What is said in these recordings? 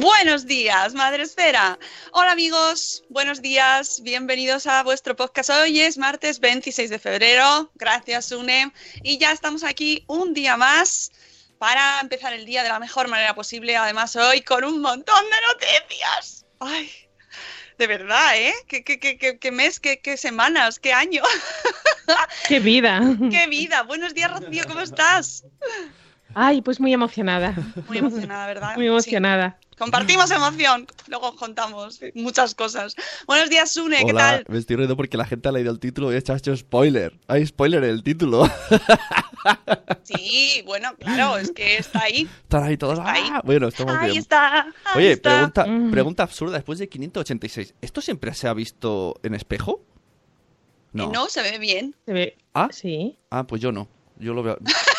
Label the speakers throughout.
Speaker 1: Buenos días, Madre Esfera. Hola amigos, buenos días, bienvenidos a vuestro podcast. Hoy es martes 26 de febrero, gracias UNE, y ya estamos aquí un día más para empezar el día de la mejor manera posible, además hoy con un montón de noticias. Ay, de verdad, ¿eh? ¿Qué, qué, qué, qué- qué mes, qué, qué semanas, qué año?
Speaker 2: ¡Qué vida!
Speaker 1: ¡Qué vida! Buenos días, Rocío, ¿cómo estás?
Speaker 2: Ay, pues muy emocionada.
Speaker 1: Muy emocionada, ¿verdad?
Speaker 2: Muy emocionada.
Speaker 1: Compartimos emoción, luego contamos muchas cosas. Buenos días, Sune, ¿qué
Speaker 3: Hola,
Speaker 1: tal?
Speaker 3: me estoy riendo porque la gente ha leído el título y ha hecho spoiler. Hay spoiler en el título.
Speaker 1: Sí, bueno, claro, es que está ahí.
Speaker 3: Están ahí todos. ¡ah! Bueno, estamos
Speaker 1: Ahí
Speaker 3: bien.
Speaker 1: está. ahí
Speaker 3: Oye,
Speaker 1: está.
Speaker 3: pregunta, pregunta absurda. Después de 586, ¿esto siempre se ha visto en espejo?
Speaker 1: Eh, No, se ve bien.
Speaker 2: Se ve.
Speaker 3: ¿Ah?
Speaker 2: Sí.
Speaker 3: Ah, pues yo no. Yo lo veo.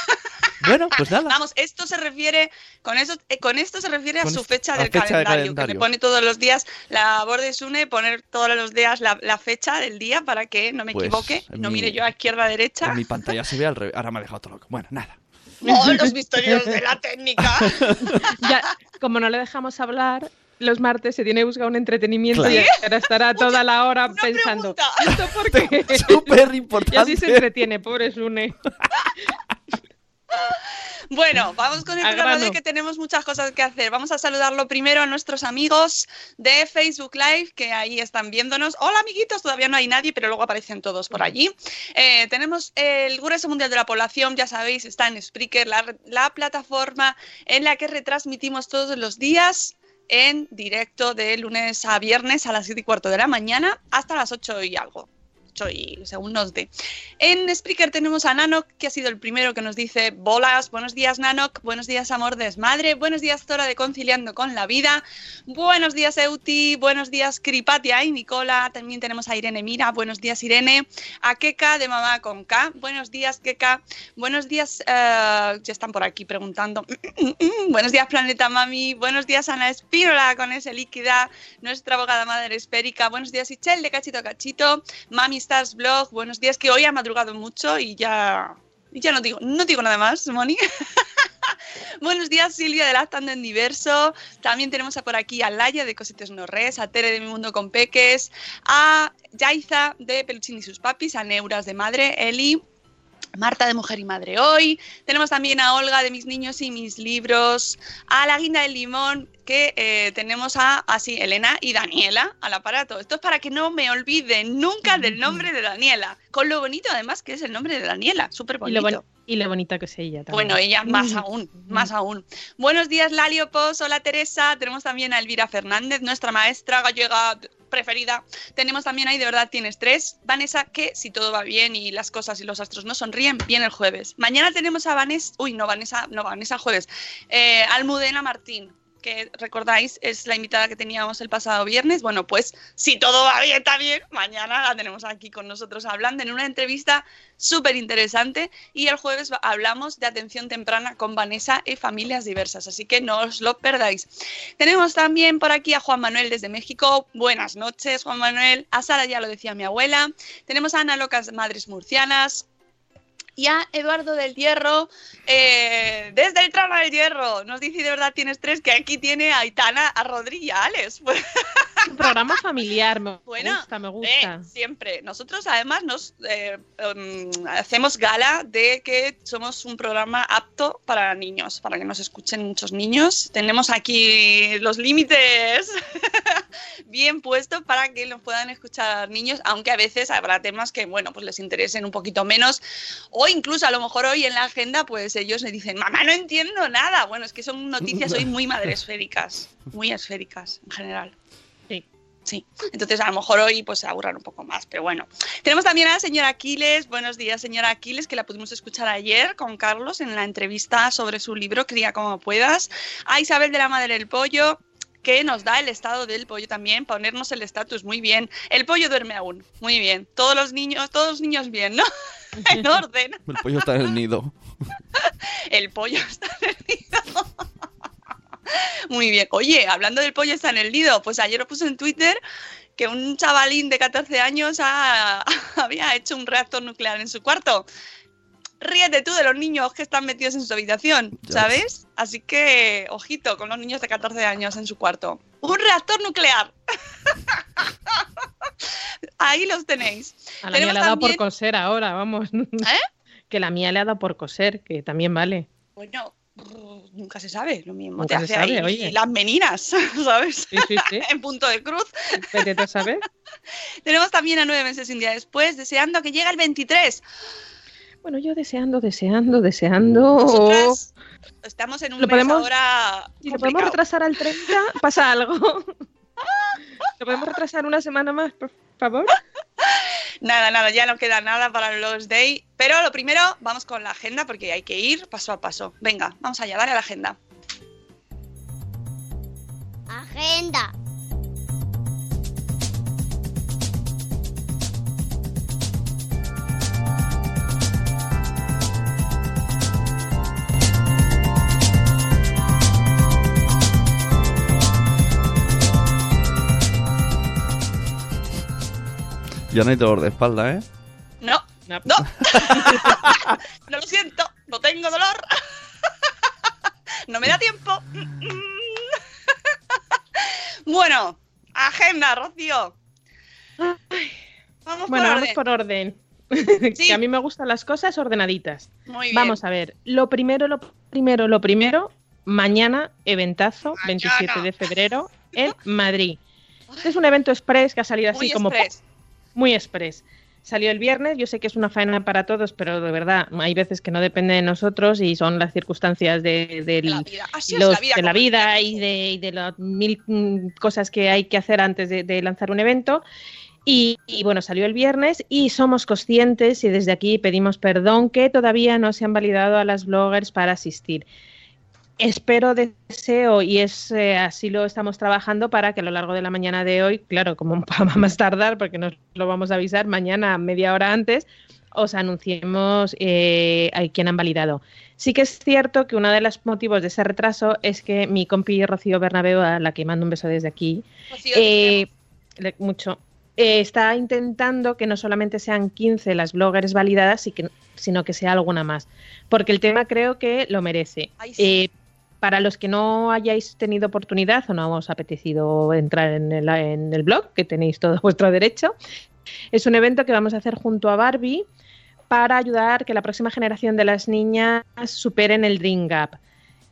Speaker 3: bueno, pues nada.
Speaker 1: Vamos, esto se refiere, con eso, eh, con esto se refiere a
Speaker 3: Con
Speaker 1: su
Speaker 3: est-
Speaker 1: fecha
Speaker 3: a
Speaker 1: del
Speaker 3: fecha
Speaker 1: calendario, que
Speaker 3: calendario.
Speaker 1: le pone todos los días, la labor de Sune, poner todos los días la, la fecha del día para que no me
Speaker 3: Pues,
Speaker 1: equivoque, no
Speaker 3: mi-
Speaker 1: mire yo a izquierda a derecha.
Speaker 3: En mi pantalla se ve al revés. Ahora me ha dejado todo loco. Bueno, nada.
Speaker 1: ¡Oh, los misterios de la técnica!
Speaker 2: Ya, como no le dejamos hablar, los martes se tiene que buscar un entretenimiento
Speaker 3: Claro.
Speaker 2: y ahora estará toda la hora pensando. ¿Esto por qué?
Speaker 3: Súper
Speaker 2: Y
Speaker 3: importante.
Speaker 2: así se entretiene, pobre Sune.
Speaker 1: Bueno, vamos con el
Speaker 2: Al
Speaker 1: programa de hoy que tenemos muchas cosas que hacer. Vamos a saludarlo primero a nuestros amigos de Facebook Live que ahí están viéndonos. Hola amiguitos, todavía no hay nadie, pero luego aparecen todos por allí. Eh, tenemos el Grueso Mundial de la Población, ya sabéis, está en Spreaker, la, la plataforma en la que retransmitimos todos los días en directo de lunes a viernes a las 7 y cuarto de la mañana hasta las 8 y algo. 8 y según nos dé. En Spreaker tenemos a Nanok, que ha sido el primero que nos dice bolas. Buenos días, Nanok. Buenos días, amor desmadre. Buenos días, Zora de Conciliando con la Vida. Buenos días, Euti. Buenos días, Cripatia y Nicola. También tenemos a Irene Mira. Buenos días, Irene. A Keka de Mamá con K. Buenos días, Keka. Buenos días, eh, ya están por aquí preguntando. Buenos días, Planeta Mami. Buenos días, Ana Espínola con ese líquida. Nuestra abogada madre esférica. Buenos días, Ichel de Cachito a Cachito. Mami Blog. Buenos días, que hoy ha madrugado mucho y ya. ya no digo, no digo nada más, Moni. Buenos días, Silvia de Lactando en Diverso. También tenemos a por aquí a Laia de Cosites No Res, a Tere de Mi Mundo con Peques, a Yaiza de Peluchín y sus papis, a Neuras de Madre, Eli, Marta de Mujer y Madre Hoy. Tenemos también a Olga de Mis Niños y Mis Libros, a la Guinda del Limón, que eh, tenemos a así Elena y Daniela al aparato. Esto es para que no me olvide nunca del nombre de Daniela. Con lo bonito además que es el nombre de Daniela, súper
Speaker 2: Y lo,
Speaker 1: bonito.
Speaker 2: boni- y lo bonita que es ella también.
Speaker 1: Bueno, ella más aún, más aún. Buenos días, Lalio Pos. Hola, Teresa. Tenemos también a Elvira Fernández, nuestra maestra gallega preferida. Tenemos también ahí, de verdad, tienes tres. Vanessa, que si todo va bien y las cosas y los astros no sonríen, viene el jueves. Mañana tenemos a Vanessa, uy, no, Vanessa, no, Vanessa jueves. Eh, Almudena Martín. Que recordáis es la invitada que teníamos el pasado viernes. Bueno, pues si todo va bien también, mañana la tenemos aquí con nosotros hablando en una entrevista súper interesante y el jueves hablamos de atención temprana con Vanessa y familias diversas, así que no os lo perdáis. Tenemos también por aquí a Juan Manuel desde México. Buenas noches, Juan Manuel. A Sara ya lo decía mi abuela. Tenemos a Ana Locas Madres Murcianas, y a Eduardo del Hierro, eh, desde el Trama del Hierro. Nos dice, de verdad tienes tres, que aquí tiene a Aitana, a a Alex.
Speaker 2: Un programa familiar, me
Speaker 1: Bueno,
Speaker 2: gusta, me gusta.
Speaker 1: Eh, siempre. Nosotros además nos eh, em, hacemos gala de que somos un programa apto para niños, para que nos escuchen muchos niños. Tenemos aquí los límites bien puestos para que nos puedan escuchar niños, aunque a veces habrá temas que, bueno, pues les interesen un poquito menos. O incluso a lo mejor hoy en la agenda, pues ellos me dicen, mamá, no entiendo nada. Bueno, es que son noticias hoy muy madresféricas, muy esféricas en general.
Speaker 2: Sí.
Speaker 1: Entonces a lo mejor hoy pues se aburran un poco más, pero bueno. Tenemos también a la señora Aquiles, buenos días señora Aquiles, que la pudimos escuchar ayer con Carlos en la entrevista sobre su libro Cría como puedas. A Isabel de la Madre del Pollo, que nos da el estado del pollo también, ponernos el estatus muy bien. El pollo duerme aún, muy bien. Todos los niños, todos los niños bien, ¿no? en orden.
Speaker 3: El pollo está en el nido.
Speaker 1: El pollo está en el nido. Muy bien. Oye, hablando del pollo está en el nido, pues ayer lo puse en Twitter que un chavalín de 14 años ha- había hecho un reactor nuclear en su cuarto. Ríete tú de los niños que están metidos en su habitación, ¿sabes? Así que, ojito con los niños de 14 años en su cuarto. Un reactor nuclear. Ahí los tenéis.
Speaker 2: A la mía le ha dado
Speaker 1: también-
Speaker 2: por coser ahora, vamos. Que la mía le ha dado por coser, que también vale.
Speaker 1: Bueno, nunca se sabe, lo mismo
Speaker 2: Nunca
Speaker 1: te hace
Speaker 2: sabe,
Speaker 1: ahí
Speaker 2: oye.
Speaker 1: las meninas, ¿sabes?
Speaker 2: Sí, sí, sí.
Speaker 1: en punto de cruz.
Speaker 2: Vete saber.
Speaker 1: Tenemos también a nueve meses y un día después, deseando que llegue el 23.
Speaker 2: Bueno, yo deseando, deseando, deseando.
Speaker 1: Nosotras estamos en un
Speaker 2: Lo
Speaker 1: mes
Speaker 2: podemos-
Speaker 1: ahora
Speaker 2: Si lo podemos retrasar al 30, pasa algo. ¿Lo podemos retrasar una semana más, por favor?
Speaker 1: Nada, nada, ya no queda nada para los Day. Pero lo primero, vamos con la agenda porque hay que ir paso a paso. Venga, vamos allá, dale a la agenda.
Speaker 4: Agenda.
Speaker 3: Ya no hay dolor de espalda, ¿eh?
Speaker 1: No, no. no lo siento, no tengo dolor. no me da tiempo. bueno, agenda, Rocío. Vamos
Speaker 2: Bueno,
Speaker 1: por
Speaker 2: vamos
Speaker 1: orden.
Speaker 2: por orden.
Speaker 1: Sí.
Speaker 2: que a mí me gustan las cosas ordenaditas.
Speaker 1: Muy bien.
Speaker 2: Vamos a ver, lo primero, lo primero, lo primero, mañana, eventazo, 27 de febrero, en Madrid. Este es un evento express que ha salido así
Speaker 1: Muy
Speaker 2: como
Speaker 1: express.
Speaker 2: Muy express. Salió el viernes, yo sé que es una faena para todos, pero de verdad hay veces que no depende de nosotros y son las circunstancias de,
Speaker 1: la vida.
Speaker 2: Los-
Speaker 1: la vida,
Speaker 2: de la
Speaker 1: como
Speaker 2: vida y de, y de las mil mm, cosas que hay que hacer antes de, de lanzar un evento. Y, y, bueno, salió el viernes y somos conscientes y desde aquí pedimos perdón que todavía no se han validado a las bloggers para asistir. Espero, deseo y es eh, así lo estamos trabajando para que a lo largo de la mañana de hoy, claro, como va más tardar porque nos lo vamos a avisar mañana media hora antes, os anunciemos eh, a quién han validado. Sí que es cierto que uno de los motivos de ese retraso es que mi compi Rocío Bernabeu, a la que mando un beso desde aquí,
Speaker 1: Rocío,
Speaker 2: eh, le- mucho, eh, está intentando que no solamente sean 15 las bloggers validadas, sino que sea alguna más, porque el tema creo que lo merece.
Speaker 1: Ay, sí.
Speaker 2: Eh, para los que no hayáis tenido oportunidad o no os ha apetecido entrar en el, en el blog, que tenéis todo vuestro derecho, es un evento que vamos a hacer junto a Barbie para ayudar que la próxima generación de las niñas superen el Dream Gap.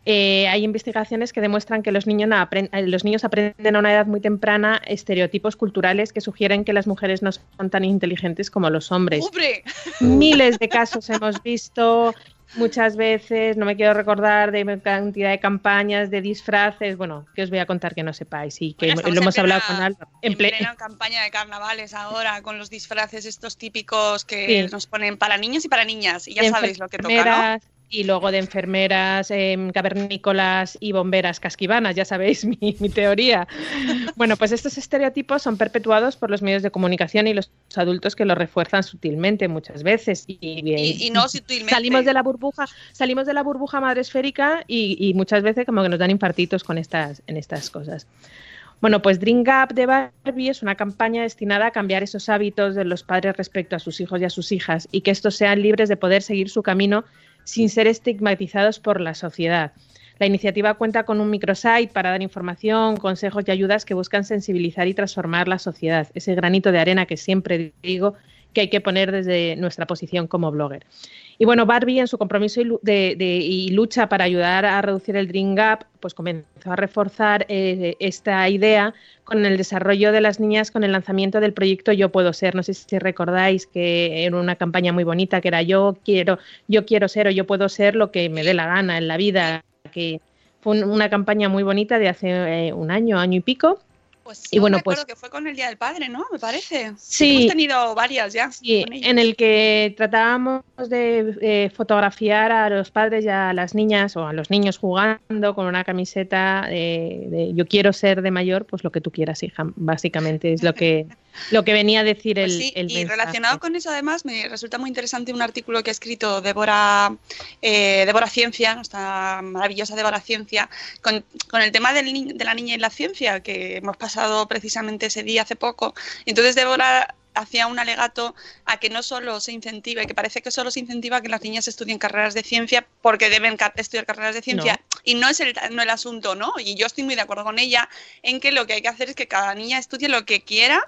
Speaker 2: Eh, hay investigaciones que demuestran que los niños, eh, los niños aprenden a una edad muy temprana estereotipos culturales que sugieren que las mujeres no son tan inteligentes como los hombres.
Speaker 1: ¡Hombre!
Speaker 2: Miles de casos hemos visto, muchas veces, no me quiero recordar de cantidad de campañas, de disfraces, bueno, que os voy a contar que no sepáis y que
Speaker 1: Bueno,
Speaker 2: lo hemos hablado con Álvaro. En
Speaker 1: En
Speaker 2: ple-
Speaker 1: plena campaña de carnavales ahora, con los disfraces estos típicos que
Speaker 2: Sí.
Speaker 1: nos ponen para niños y para niñas. Y ya sabéis lo que toca, ¿no?
Speaker 2: Y luego de enfermeras, em, cavernícolas y bomberas casquivanas, ya sabéis mi, mi teoría. Bueno, pues estos estereotipos son perpetuados por los medios de comunicación y los adultos que los refuerzan sutilmente muchas veces. Y,
Speaker 1: Y, y no sutilmente.
Speaker 2: salimos de la burbuja, salimos de la burbuja madre esférica y, y muchas veces como que nos dan infartitos con estas, en estas cosas. Bueno, pues Dream Gap de Barbie es una campaña destinada a cambiar esos hábitos de los padres respecto a sus hijos y a sus hijas y que estos sean libres de poder seguir su camino sin ser estigmatizados por la sociedad. La iniciativa cuenta con un microsite para dar información, consejos y ayudas que buscan sensibilizar y transformar la sociedad, ese granito de arena que siempre digo que hay que poner desde nuestra posición como blogger. Y bueno, Barbie en su compromiso y, de- de- y lucha para ayudar a reducir el Dream Gap, pues comenzó a reforzar eh, esta idea con el desarrollo de las niñas con el lanzamiento del proyecto Yo Puedo Ser. No sé si recordáis que era una campaña muy bonita que era yo quiero, yo quiero ser o yo puedo ser lo que me dé la gana en la vida, que fue un- una campaña muy bonita de hace eh, un año, año y pico.
Speaker 1: Pues
Speaker 2: y bueno,
Speaker 1: recuerdo
Speaker 2: pues
Speaker 1: que fue con el Día del Padre, ¿no? Me parece.
Speaker 2: Sí.
Speaker 1: Hemos tenido varias ya.
Speaker 2: Sí, en el que tratábamos de eh, fotografiar a los padres y a las niñas o a los niños jugando con una camiseta de, de yo quiero ser de mayor, pues lo que tú quieras, hija, básicamente es lo que lo que venía a decir el,
Speaker 1: Pues sí,
Speaker 2: el
Speaker 1: y
Speaker 2: mensaje.
Speaker 1: relacionado con eso, además, me resulta muy interesante un artículo que ha escrito Débora, eh, Débora Ciencia, nuestra maravillosa Débora Ciencia, con, con el tema del de la niña y la ciencia, que hemos pasado precisamente ese día hace poco. Entonces, Débora hacía un alegato a que no solo se incentiva, que parece que solo se incentiva que las niñas estudien carreras de ciencia porque deben estudiar carreras de ciencia. Y no es el, no el asunto, ¿no? Y yo estoy muy de acuerdo con ella en que lo que hay que hacer es que cada niña estudie lo que quiera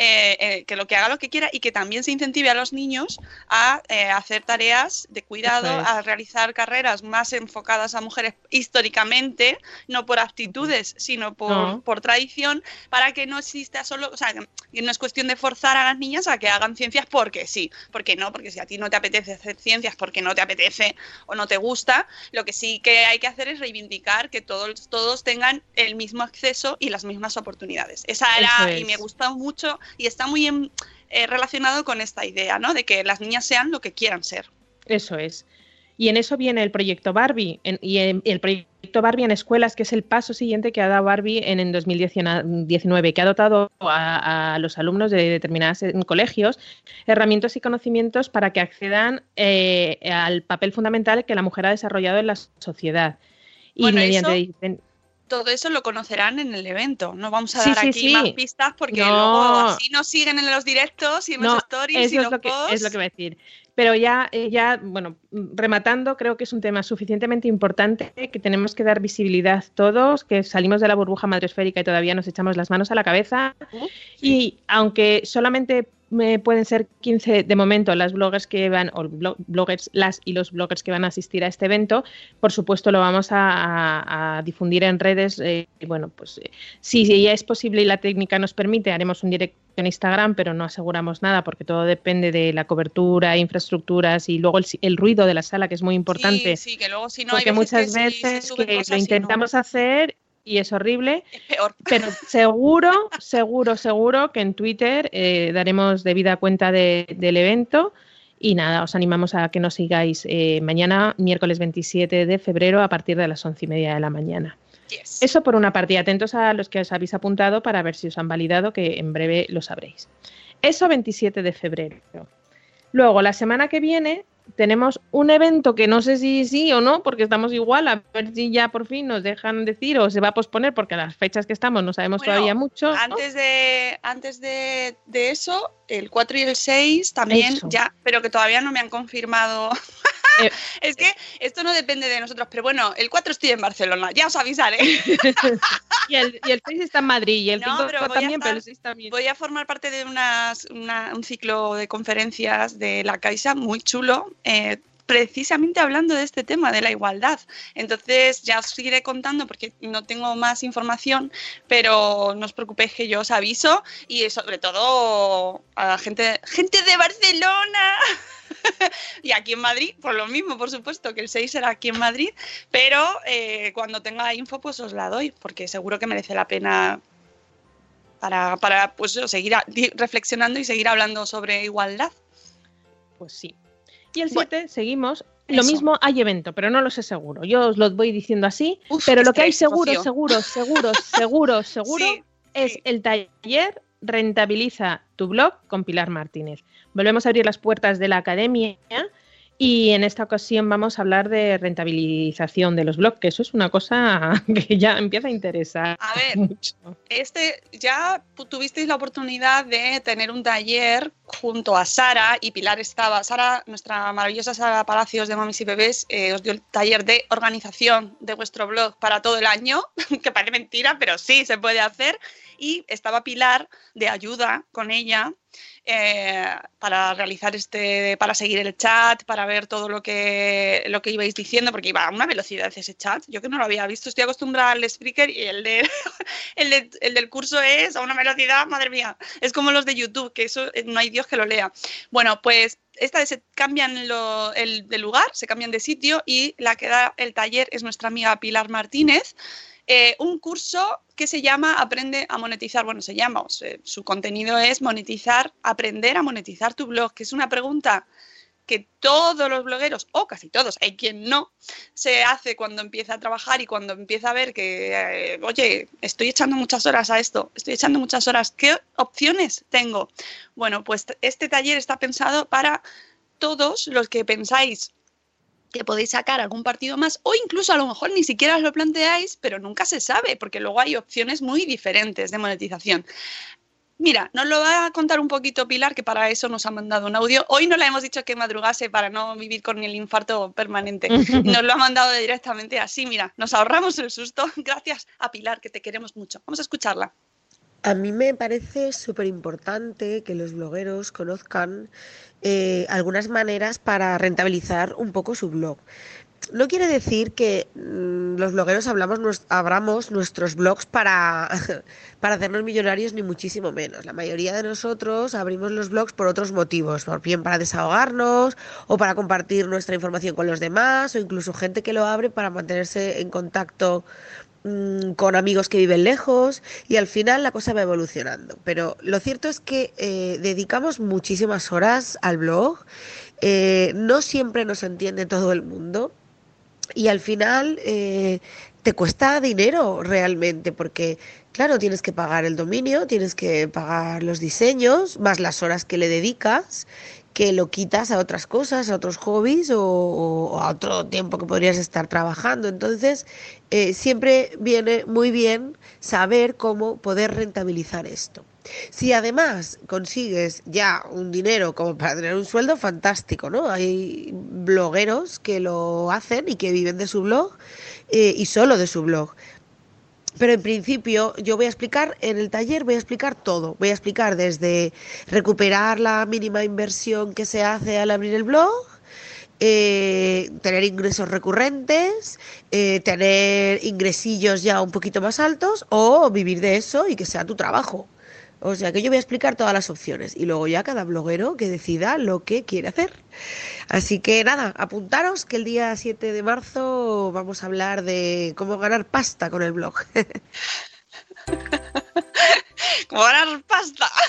Speaker 1: eh, eh, que lo que haga lo que quiera y que también se incentive a los niños a eh, hacer tareas de cuidado,
Speaker 2: es.
Speaker 1: a realizar carreras más enfocadas a mujeres históricamente, no por aptitudes, sino por,
Speaker 2: No.
Speaker 1: por tradición, para que no exista solo, o sea, que no es cuestión de forzar a las niñas a que hagan ciencias porque sí, porque no, porque si a ti no te apetece hacer ciencias, porque no te apetece o no te gusta, lo que sí que hay que hacer es reivindicar que todos, todos tengan el mismo acceso y las mismas oportunidades. Esa era, y me
Speaker 2: es.
Speaker 1: gusta mucho y está muy en- eh, relacionado con esta idea, ¿no? De que las niñas sean lo que quieran ser.
Speaker 2: Eso es. Y en eso viene el proyecto Barbie. En- y en- el proyecto Barbie en escuelas, que es el paso siguiente que ha dado Barbie en, en 2019, que ha dotado a, a los alumnos de determinados colegios herramientas y conocimientos para que accedan eh, al papel fundamental que la mujer ha desarrollado en la sociedad. Y
Speaker 1: Bueno,
Speaker 2: mediante
Speaker 1: eso- Todo eso lo conocerán en el evento. No vamos a
Speaker 2: Sí,
Speaker 1: dar
Speaker 2: sí,
Speaker 1: aquí
Speaker 2: sí.
Speaker 1: más pistas porque
Speaker 2: No.
Speaker 1: luego así nos siguen en los directos y en los stories
Speaker 2: eso
Speaker 1: y
Speaker 2: es
Speaker 1: los
Speaker 2: lo, que,
Speaker 1: posts.
Speaker 2: es lo que voy a decir. Pero ya, eh, ya, bueno, rematando, creo que es un tema suficientemente importante que tenemos que dar visibilidad todos, que salimos de la burbuja madresférica y todavía nos echamos las manos a la cabeza. Y aunque solamente me pueden ser 15 de momento las bloggers que van, o blo- bloggers, las y los bloggers que van a asistir a este evento, por supuesto lo vamos a, a- a difundir en redes. eh, y bueno, pues eh, si ya es posible y la técnica nos permite, haremos un directo en Instagram, pero no aseguramos nada porque todo depende de la cobertura, infraestructuras y luego el, el ruido de la sala, que es muy importante.
Speaker 1: Sí, sí, que luego si no hay
Speaker 2: porque muchas
Speaker 1: que sí, se
Speaker 2: veces que lo
Speaker 1: no.
Speaker 2: intentamos hacer y es horrible.
Speaker 1: Es peor.
Speaker 2: Pero seguro, seguro, seguro que en Twitter eh, daremos debida cuenta de- del evento. Y nada, os animamos a que nos sigáis eh, mañana, miércoles 27 de febrero, a partir de las once y media de la mañana. Eso por una parte, y atentos a los que os habéis apuntado para ver si os han validado, que en breve lo sabréis. Eso 27 de febrero. Luego, la semana que viene, tenemos un evento que no sé si sí o no, porque estamos igual, a ver si ya por fin nos dejan decir o se va a posponer, porque a las fechas que estamos no sabemos
Speaker 1: Bueno,
Speaker 2: todavía mucho. ¿no?
Speaker 1: Antes de, antes de, de eso, el 4 y el 6 también
Speaker 2: Eso.
Speaker 1: ya, pero que todavía no me han confirmado.
Speaker 2: Eh,
Speaker 1: es que esto no depende de nosotros, pero bueno, el 4 estoy en Barcelona, ya os avisaré.
Speaker 2: y, el, y el 6 está en Madrid, y el
Speaker 1: No,
Speaker 2: 5
Speaker 1: pero voy a
Speaker 2: también,
Speaker 1: estar-
Speaker 2: pero el 6 también.
Speaker 1: Voy a formar parte de unas- una- un ciclo de conferencias de la Caixa muy chulo, eh, precisamente hablando de este tema, de la igualdad. Entonces ya os iré contando porque no tengo más información, pero no os preocupéis que yo os aviso y sobre todo a la gente, gente de Barcelona. y aquí en Madrid, por lo mismo, por supuesto, que el 6 será aquí en Madrid, pero eh, cuando tenga info, pues os la doy, porque seguro que merece la pena para, para pues, seguir reflexionando y seguir hablando sobre igualdad.
Speaker 2: Pues sí. Y el 7 seguimos Lo
Speaker 1: Eso.
Speaker 2: mismo hay evento, pero no lo sé seguro. Yo os lo voy diciendo así,
Speaker 1: Uf,
Speaker 2: pero lo que hay seguro, seguro, seguro, seguro, seguro
Speaker 1: Sí,
Speaker 2: es
Speaker 1: sí.
Speaker 2: el taller Rentabiliza tu blog con Pilar Martínez. Volvemos a abrir las puertas de la academia y en esta ocasión vamos a hablar de rentabilización de los blogs, que eso es una cosa que ya empieza a interesar
Speaker 1: A ver,
Speaker 2: mucho.
Speaker 1: Este, ya tuvisteis la oportunidad de tener un taller junto a Sara y Pilar estaba. Sara, nuestra maravillosa Sara Palacios de Mamis y Bebés, eh, os dio el taller de organización de vuestro blog para todo el año, que parece mentira, pero sí se puede hacer. Y estaba Pilar de ayuda con ella eh, para realizar este, para seguir el chat, para ver todo lo que, lo que ibais diciendo, porque iba a una velocidad ese chat. Yo que no lo había visto, estoy acostumbrada al Spreaker y el de el, de- el del curso es a una velocidad, madre mía, es como los de YouTube, que eso eh, no hay Dios que lo lea. Bueno, pues esta vez se cambian el de lugar, se cambian de sitio y la que da el taller es nuestra amiga Pilar Martínez. Eh, un curso que se llama Aprende a monetizar. Bueno, se llama, su contenido es monetizar, aprender a monetizar tu blog, que es una pregunta que todos los blogueros, o casi todos, hay quien no, se hace cuando empieza a trabajar y cuando empieza a ver que, eh, oye, estoy echando muchas horas a esto, estoy echando muchas horas, ¿qué opciones tengo? Bueno, pues este taller está pensado para todos los que pensáis que podéis sacar algún partido más o incluso a lo mejor ni siquiera os lo planteáis, pero nunca se sabe, porque luego hay opciones muy diferentes de monetización. Mira, nos lo va a contar un poquito Pilar, que para eso nos ha mandado un audio. Hoy no le hemos dicho que madrugase para no vivir con el infarto permanente. Nos lo ha mandado directamente así, mira, nos ahorramos el susto. Gracias a Pilar, que te queremos mucho. Vamos a escucharla.
Speaker 5: A mí me parece súper importante que los blogueros conozcan eh, algunas maneras para rentabilizar un poco su blog. No quiere decir que mm, los blogueros hablamos nues- abramos nuestros blogs para, para hacernos millonarios, ni muchísimo menos. La mayoría de nosotros abrimos los blogs por otros motivos, por bien para desahogarnos o para compartir nuestra información con los demás, o incluso gente que lo abre para mantenerse en contacto mm, con amigos que viven lejos y al final la cosa va evolucionando. Pero lo cierto es que eh, dedicamos muchísimas horas al blog, eh, no siempre nos entiende todo el mundo. Y al final eh, te cuesta dinero realmente porque claro tienes que pagar el dominio tienes que pagar los diseños más las horas que le dedicas que lo quitas a otras cosas a otros hobbies o, a otro tiempo que podrías estar trabajando entonces eh, siempre viene muy bien saber cómo poder rentabilizar esto si además consigues ya un dinero como para tener un sueldo, fantástico, ¿no? Hay blogueros que lo hacen y que viven de su blog eh, y solo de su blog. Pero en principio yo voy a explicar, en el taller voy a explicar todo. Voy a explicar desde recuperar la mínima inversión que se hace al abrir el blog, eh, tener ingresos recurrentes, eh, tener ingresillos ya un poquito más altos o vivir de eso y que sea tu trabajo. O sea que yo voy a explicar todas las opciones y luego ya cada bloguero que decida lo que quiere hacer. Así que nada, apuntaros que el día 7 de marzo vamos a hablar de cómo ganar pasta con el blog.
Speaker 1: Como ganar pasta.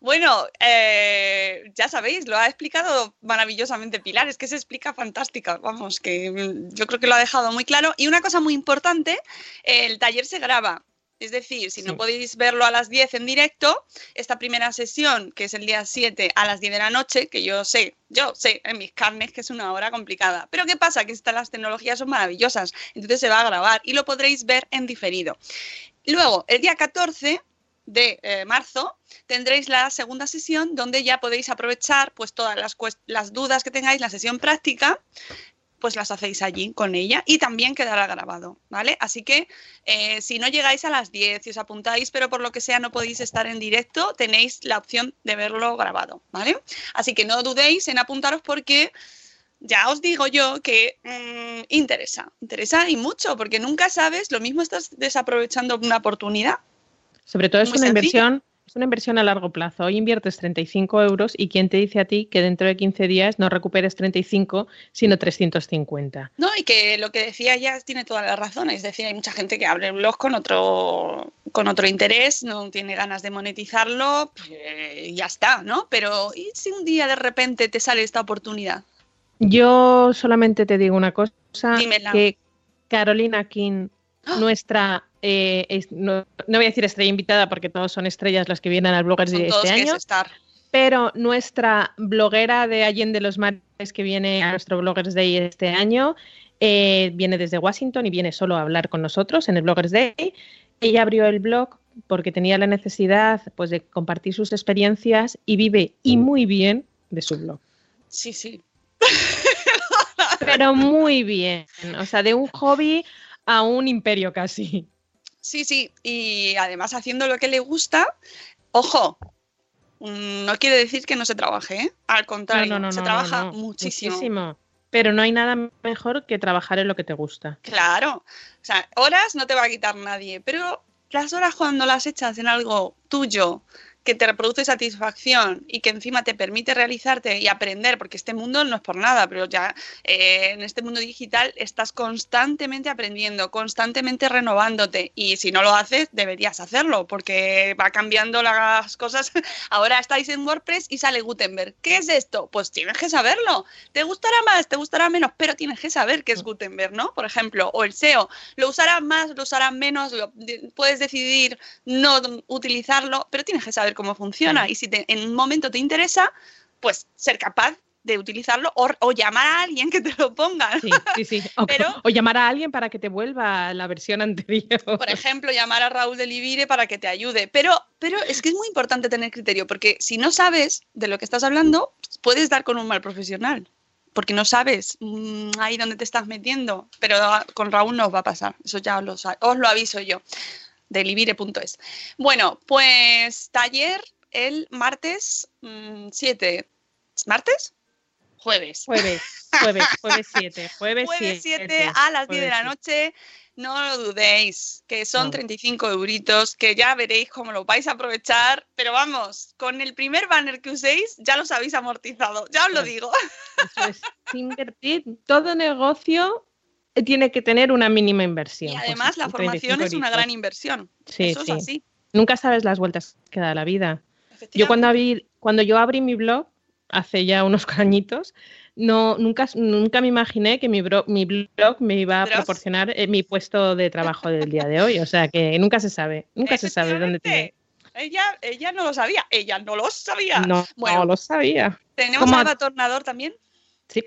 Speaker 1: Bueno, eh, ya sabéis, lo ha explicado maravillosamente Pilar, es que se explica fantástica, vamos, que yo creo que lo ha dejado muy claro. Y una cosa muy importante, el taller se graba, es decir, si no podéis verlo a las 10 en directo, esta primera sesión, que es el día 7 a las 10 de la noche, que yo sé, yo sé en mis carnes que es una hora complicada. Pero ¿qué pasa? Que estas las tecnologías son maravillosas, entonces se va a grabar y lo podréis ver en diferido. Luego, el día 14 de eh, marzo tendréis la segunda sesión donde ya podéis aprovechar pues todas las, las dudas que tengáis, la sesión práctica, pues las hacéis allí con ella y también quedará grabado, ¿vale? Así que eh, si no llegáis a las 10 y os apuntáis, pero por lo que sea no podéis estar en directo, tenéis la opción de verlo grabado, ¿vale? Así que no dudéis en apuntaros porque ya os digo yo que mm, interesa, interesa y mucho, porque nunca sabes, lo mismo estás desaprovechando una oportunidad.
Speaker 2: Sobre todo es
Speaker 1: Muy
Speaker 2: una inversión es una inversión a largo plazo. Hoy inviertes 35 euros y ¿quién te dice a ti que dentro de 15 días no recuperes 35, sino 350?
Speaker 1: No, y que lo que decía ya tiene toda la razón. Es decir, hay mucha gente que abre el blog con otro, con otro interés, no tiene ganas de monetizarlo, pues, eh, ya está, ¿no? Pero ¿y si un día de repente te sale esta oportunidad?
Speaker 2: Yo solamente te digo una cosa,
Speaker 1: Dímela.
Speaker 2: que Carolina King, nuestra, eh, es- no, no voy a decir estrella invitada porque todos son estrellas las que vienen al Bloggers de
Speaker 1: todos
Speaker 2: este
Speaker 1: es
Speaker 2: año,
Speaker 1: estar.
Speaker 2: pero nuestra bloguera de Allende los Mares que viene a nuestro Bloggers Day este año, eh, viene desde Washington y viene solo a hablar con nosotros en el Bloggers Day. Ella abrió el blog porque tenía la necesidad pues, de compartir sus experiencias y vive y muy bien de su blog.
Speaker 1: Sí, sí.
Speaker 2: Pero muy bien. O sea, de un hobby a un imperio casi.
Speaker 1: Sí, sí. Y además haciendo lo que le gusta, ojo, mm, no quiere decir que no se trabaje, ¿eh? Al contrario,
Speaker 2: No, no, no,
Speaker 1: se trabaja muchísimo.
Speaker 2: Muchísimo. Pero no hay nada mejor que trabajar en lo que te gusta.
Speaker 1: Claro, o sea, horas no te va a quitar nadie, pero las horas cuando las echas en algo tuyo que te reproduce satisfacción y que encima te permite realizarte y aprender, porque este mundo no es por nada, pero ya eh, en este mundo digital estás constantemente aprendiendo, constantemente renovándote y si no lo haces deberías hacerlo porque va cambiando las cosas. Ahora estáis en WordPress y sale Gutenberg. ¿Qué es esto? Pues tienes que saberlo. Te gustará más, te gustará menos, pero tienes que saber qué es Gutenberg, ¿no? Por ejemplo, o el SEO. Lo usarás más, lo usarás menos, puedes decidir no utilizarlo, pero tienes que saber cómo funciona. Y si te- en un momento te interesa, pues ser capaz de utilizarlo o, o llamar a alguien que te lo ponga.
Speaker 2: Sí, sí, sí. O,
Speaker 1: Pero-
Speaker 2: o llamar a alguien para que te vuelva la versión anterior.
Speaker 1: Por ejemplo, llamar a Raúl de Livire para que te ayude. Pero, pero es que es muy importante tener criterio, porque si no sabes de lo que estás hablando, puedes dar con un mal profesional. Porque no sabes mm, ahí dónde te estás metiendo. Pero con Raúl no os va a pasar. Eso ya os lo, os lo aviso yo. De livire.es. Bueno, pues taller el martes mm, 7. ¿Martes? Jueves.
Speaker 2: Jueves, jueves, jueves 7. Jueves
Speaker 1: Jueves
Speaker 2: 7
Speaker 1: 7 a las 10 de la noche. No lo dudéis, que son
Speaker 2: No.
Speaker 1: 35 euritos, que ya veréis cómo lo vais a aprovechar. Pero vamos, con el primer banner que uséis ya los habéis amortizado, ya os lo digo.
Speaker 2: Eso es invertir. Todo negocio tiene que tener una mínima inversión.
Speaker 1: Y
Speaker 2: Pues,
Speaker 1: además la
Speaker 2: 35
Speaker 1: formación es una gran inversión.
Speaker 2: Sí,
Speaker 1: Eso es
Speaker 2: sí.
Speaker 1: así.
Speaker 2: Nunca sabes las vueltas que da la vida. Yo cuando, abrí, cuando yo abrí mi blog, hace ya unos añitos, no, nunca, nunca me imaginé que mi, bro- mi blog me iba a proporcionar eh, mi puesto de trabajo del día de hoy. O sea que nunca se sabe, nunca se sabe dónde te...
Speaker 1: Ella, ella no lo sabía, ella no lo sabía.
Speaker 2: No,
Speaker 1: bueno,
Speaker 2: no lo sabía.
Speaker 1: tenemos
Speaker 2: ¿Cómo
Speaker 1: a Tornador también.
Speaker 2: Sí.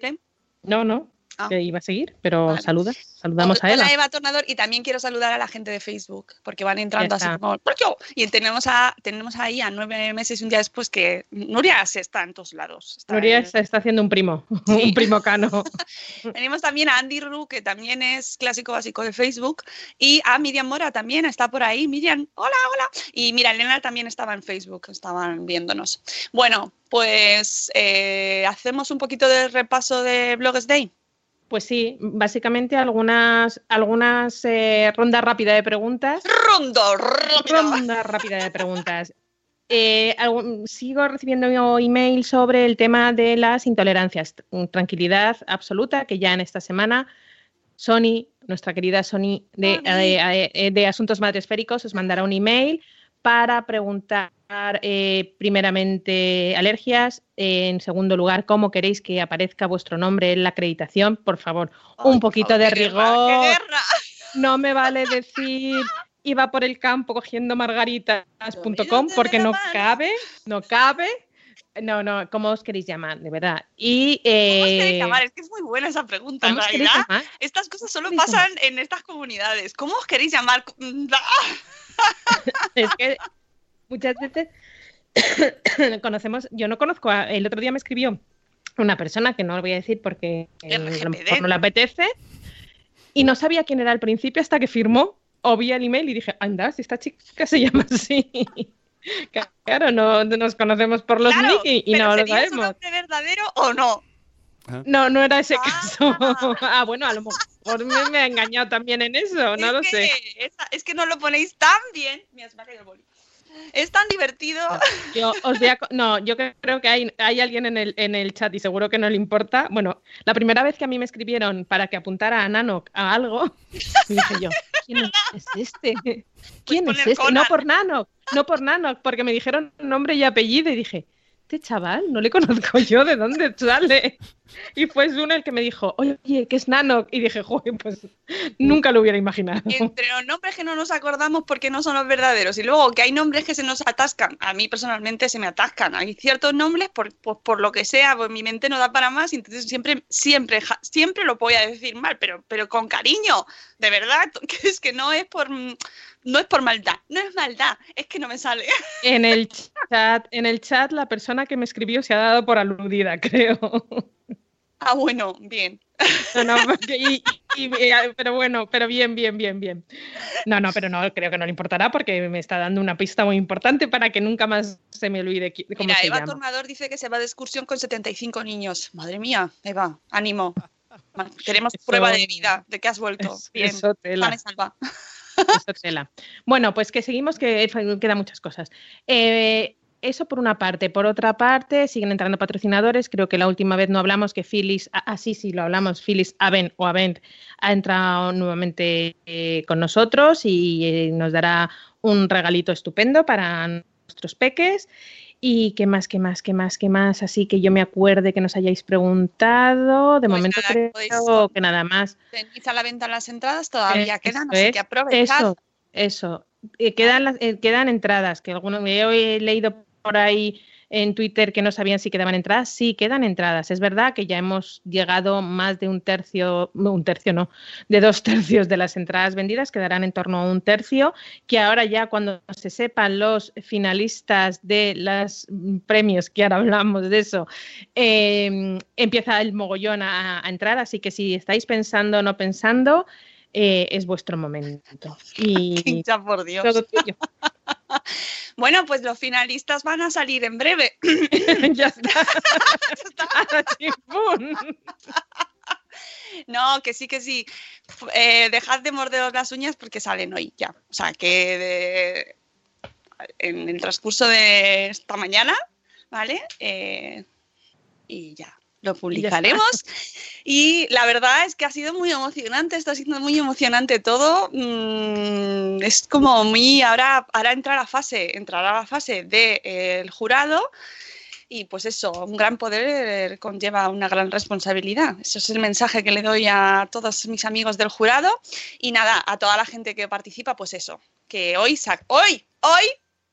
Speaker 2: No, no,
Speaker 1: Ah.
Speaker 2: que iba a seguir, pero
Speaker 1: Vale.
Speaker 2: saluda, saludamos a Eva.
Speaker 1: Hola Eva Tornador y también quiero saludar a la gente de Facebook porque van entrando así como "¿Por qué?". y tenemos a tenemos ahí a nueve meses y un día después que Nuria se está en todos lados. Está
Speaker 2: Nuria está, está haciendo un primo, un primo cano.
Speaker 1: Tenemos también a Andy Ru que también es clásico básico de Facebook y a Miriam Mora también está por ahí. Miriam, hola, hola. Y mira, Elena también estaba en Facebook, estaban viéndonos. Bueno, pues eh, hacemos un poquito de repaso de Blogs Day.
Speaker 2: Pues sí, básicamente algunas, algunas eh, rondas rápidas de preguntas.
Speaker 1: Ronda rápida.
Speaker 2: Ronda rápida de preguntas. Eh, algún- sigo recibiendo email sobre el tema de las intolerancias. Mm, Tranquilidad absoluta, que ya en esta semana Sony, nuestra querida Sony de, eh, eh, de Asuntos Madresféricos, os mandará un email para preguntar eh, primeramente alergias, en segundo lugar cómo queréis que aparezca vuestro nombre en la acreditación, por favor, un poquito de rigor. No me vale decir iba por el campo cogiendo margaritas.com porque no cabe, no cabe. No, no, ¿cómo os queréis llamar? De verdad. Y,
Speaker 1: ¿Cómo os queréis
Speaker 2: eh,
Speaker 1: llamar? Es que es muy buena esa pregunta. En
Speaker 2: ¿Cómo os queréis
Speaker 1: realidad,
Speaker 2: llamar?
Speaker 1: estas cosas solo
Speaker 2: ¿Cómo os
Speaker 1: pasan en estas comunidades. ¿Cómo os queréis llamar?
Speaker 2: es que muchas veces conocemos, yo no conozco, a- el otro día me escribió una persona que no lo voy a decir porque eh, a lo mejor no le apetece y no sabía quién era al principio hasta que firmó o vi el email y dije, anda, si esta chica se llama así. Claro, no no nos conocemos por los
Speaker 1: Claro,
Speaker 2: nick y, no lo
Speaker 1: ¿sería su
Speaker 2: sabemos.
Speaker 1: nombre verdadero o no?
Speaker 2: No, no era ese caso. Ah, bueno, a lo mejor me, me ha engañado también en eso, no
Speaker 1: es
Speaker 2: lo
Speaker 1: que
Speaker 2: sé.
Speaker 1: esa- es que no lo ponéis tan bien. Mira, se me ha caído el boli. Es tan divertido.
Speaker 2: Yo os voy a, no, yo creo que hay, hay alguien en el, en el chat y seguro que no le importa. Bueno, la primera vez que a mí me escribieron para que apuntara a Nanok a algo, me dije yo, ¿quién es este? ¿Quién es este? No por Nanok, no por Nanok, porque me dijeron nombre y apellido y dije, este chaval no le conozco yo, ¿de dónde sale? Y fue uno el que me dijo, oye, ¿qué es Nano? Y dije, joder, pues nunca lo hubiera imaginado.
Speaker 1: Entre los nombres que no nos acordamos porque no son los verdaderos y luego que hay nombres que se nos atascan, a mí personalmente se me atascan. Hay ciertos nombres, por, por, por lo que sea, pues mi mente no da para más entonces siempre, siempre, siempre lo voy a decir mal, pero, pero con cariño, de verdad, que es que no es por no es por maldad, no es maldad, es que no me sale.
Speaker 2: En el chat, en el chat la persona que me escribió se ha dado por aludida, creo.
Speaker 1: Ah, bueno, bien.
Speaker 2: pero bueno, pero bien, bien, bien, bien. No, no, pero no, creo que no le importará porque me está dando una pista muy importante para que nunca más se me olvide cómo
Speaker 1: Mira,
Speaker 2: se
Speaker 1: Eva
Speaker 2: llama.
Speaker 1: Tornador dice que se va de excursión con 75 niños. Madre mía, Eva, ánimo. Queremos
Speaker 2: Eso-
Speaker 1: prueba de vida de que has vuelto. Bien,
Speaker 2: eso tela.
Speaker 1: y salva.
Speaker 2: Tela. Bueno, pues que seguimos, que quedan muchas cosas. Eh, eso por una parte. Por otra parte, siguen entrando patrocinadores. Creo que la última vez no hablamos que Phyllis, ah, ah, sí, lo hablamos, Phyllis Avent o Avent ha entrado nuevamente eh, con nosotros y eh, nos dará un regalito estupendo para nuestros peques. Y qué más, qué más, qué más, qué más. Así que yo me acuerde que nos hayáis preguntado. De
Speaker 1: Pues
Speaker 2: momento
Speaker 1: nada,
Speaker 2: creo
Speaker 1: podéis-
Speaker 2: que nada más.
Speaker 1: Tenéis a la venta las entradas, todavía
Speaker 2: Eh,
Speaker 1: quedan, así
Speaker 2: es,
Speaker 1: que aprovechad.
Speaker 2: Eso, eso. Eh, quedan, las- eh, quedan entradas, que algunos he, he leído por ahí en Twitter que no sabían si quedaban entradas. Sí, quedan entradas. Es verdad que ya hemos llegado más de un tercio, un tercio no, de dos tercios de las entradas vendidas, quedarán en torno a un tercio, que ahora ya cuando se sepan los finalistas de los premios, que ahora hablamos de eso, eh, empieza el mogollón a, a entrar, así que si estáis pensando o no pensando, eh, es vuestro momento. Y
Speaker 1: Ya por Dios.
Speaker 2: todo tuyo.
Speaker 1: Bueno, pues los finalistas van a salir en breve.
Speaker 2: ya está.
Speaker 1: No, que sí, que sí. Eh, dejad de morderos las uñas porque salen hoy ya. O sea, que de- en el transcurso de esta mañana, ¿vale? Eh, y ya, lo publicaremos. Y la verdad es que ha sido muy emocionante, está siendo muy emocionante todo. Mm, es como muy, ahora, ahora entra la fase, entrará la fase del jurado. Y pues eso, un gran poder conlleva una gran responsabilidad. Eso es el mensaje que le doy a todos mis amigos del jurado. Y nada, a toda la gente que participa, pues eso, que hoy, hoy, hoy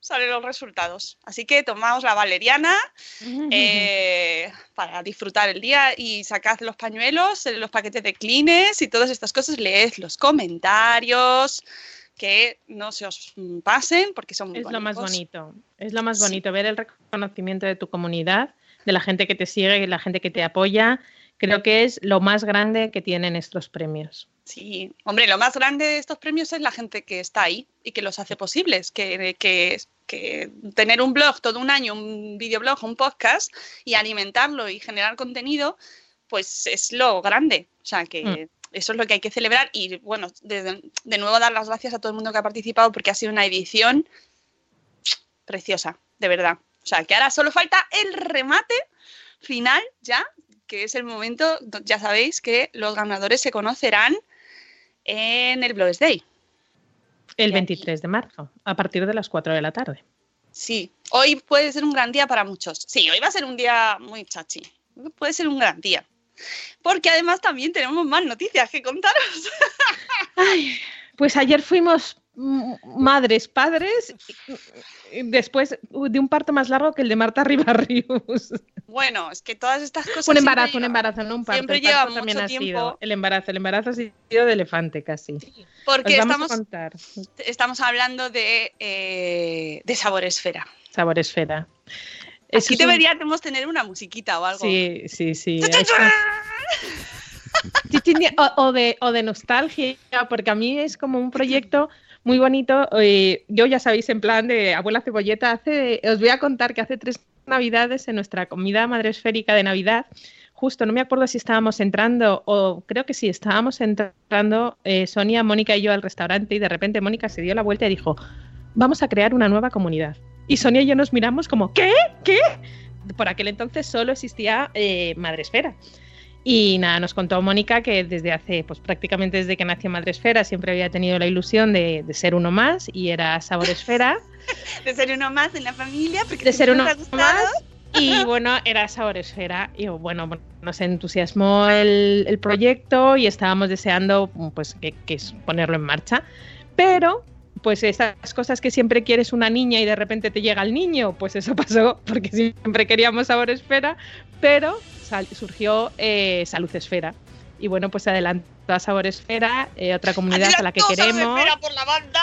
Speaker 1: salen los resultados. Así que tomaos la valeriana eh, para disfrutar el día y sacad los pañuelos, eh, los paquetes de clines y todas estas cosas. Leed los comentarios, que no se os pasen porque son muy
Speaker 2: Es lo más bonito. Es lo más
Speaker 1: Sí.
Speaker 2: bonito, ver el reconocimiento de tu comunidad, de la gente que te sigue, de la gente que te apoya. Creo que es lo más grande que tienen estos premios.
Speaker 1: Sí, hombre, lo más grande de estos premios es la gente que está ahí y que los hace posibles, que, que, que tener un blog todo un año, un videoblog, un podcast y alimentarlo y generar contenido, pues es lo grande. O sea, que
Speaker 2: Mm.
Speaker 1: eso es lo que hay que celebrar y bueno, de, de nuevo dar las gracias a todo el mundo que ha participado porque ha sido una edición preciosa, de verdad. O sea, que ahora solo falta el remate final ya, que es el momento, ya sabéis que los ganadores se conocerán en el Blogs Day.
Speaker 2: El 23 de marzo, a partir de las 4 de la tarde.
Speaker 1: Sí, hoy puede ser un gran día para muchos. Sí, hoy va a ser un día muy chachi. Puede ser un gran día. Porque además también tenemos más noticias que contaros.
Speaker 2: Ay, pues ayer fuimos madres, padres, después de un parto más largo que el de Marta Ribarrius.
Speaker 1: Bueno, es que todas estas cosas.
Speaker 2: Un embarazo, un embarazo, no un parto.
Speaker 1: siempre
Speaker 2: el parto
Speaker 1: lleva
Speaker 2: también
Speaker 1: mucho
Speaker 2: ha sido el embarazo. El embarazo ha sido de elefante casi.
Speaker 1: Porque
Speaker 2: Os vamos
Speaker 1: estamos, estamos hablando de, eh, de Sabor Esfera.
Speaker 2: Sabor esfera. Eso
Speaker 1: Aquí
Speaker 2: es un-
Speaker 1: deberíamos tener una musiquita o algo.
Speaker 2: Sí, sí, sí. Sí, O, o de, o de nostalgia, porque a mí es como un proyecto muy bonito. eh, yo ya sabéis, en plan de abuela cebolleta, hace, os voy a contar que hace tres navidades en nuestra comida madre esférica de Navidad, justo, no me acuerdo si estábamos entrando, o creo que sí, estábamos entrando eh, Sonia, Mónica y yo al restaurante y de repente Mónica se dio la vuelta y dijo, vamos a crear una nueva comunidad. Y Sonia y yo nos miramos como, ¿qué? ¿Qué? Por aquel entonces solo existía eh, Madresfera. Y nada, nos contó Mónica que desde hace, pues prácticamente desde que nació Madresfera, siempre había tenido la ilusión de, de ser uno más y era Saboresfera.
Speaker 1: de ser uno más en la familia, porque
Speaker 2: de ser uno
Speaker 1: nos ha gustado.
Speaker 2: más. Y bueno, era Saboresfera. Y bueno, nos entusiasmó el, el proyecto y estábamos deseando pues que, que ponerlo en marcha. Pero pues esas cosas que siempre quieres una niña y de repente te llega el niño, pues eso pasó porque siempre queríamos Sabor Esfera, pero surgió eh, Salud Esfera. Y bueno, pues se adelantó a Sabor Esfera, eh, otra comunidad a la que queremos.
Speaker 1: Por la banda!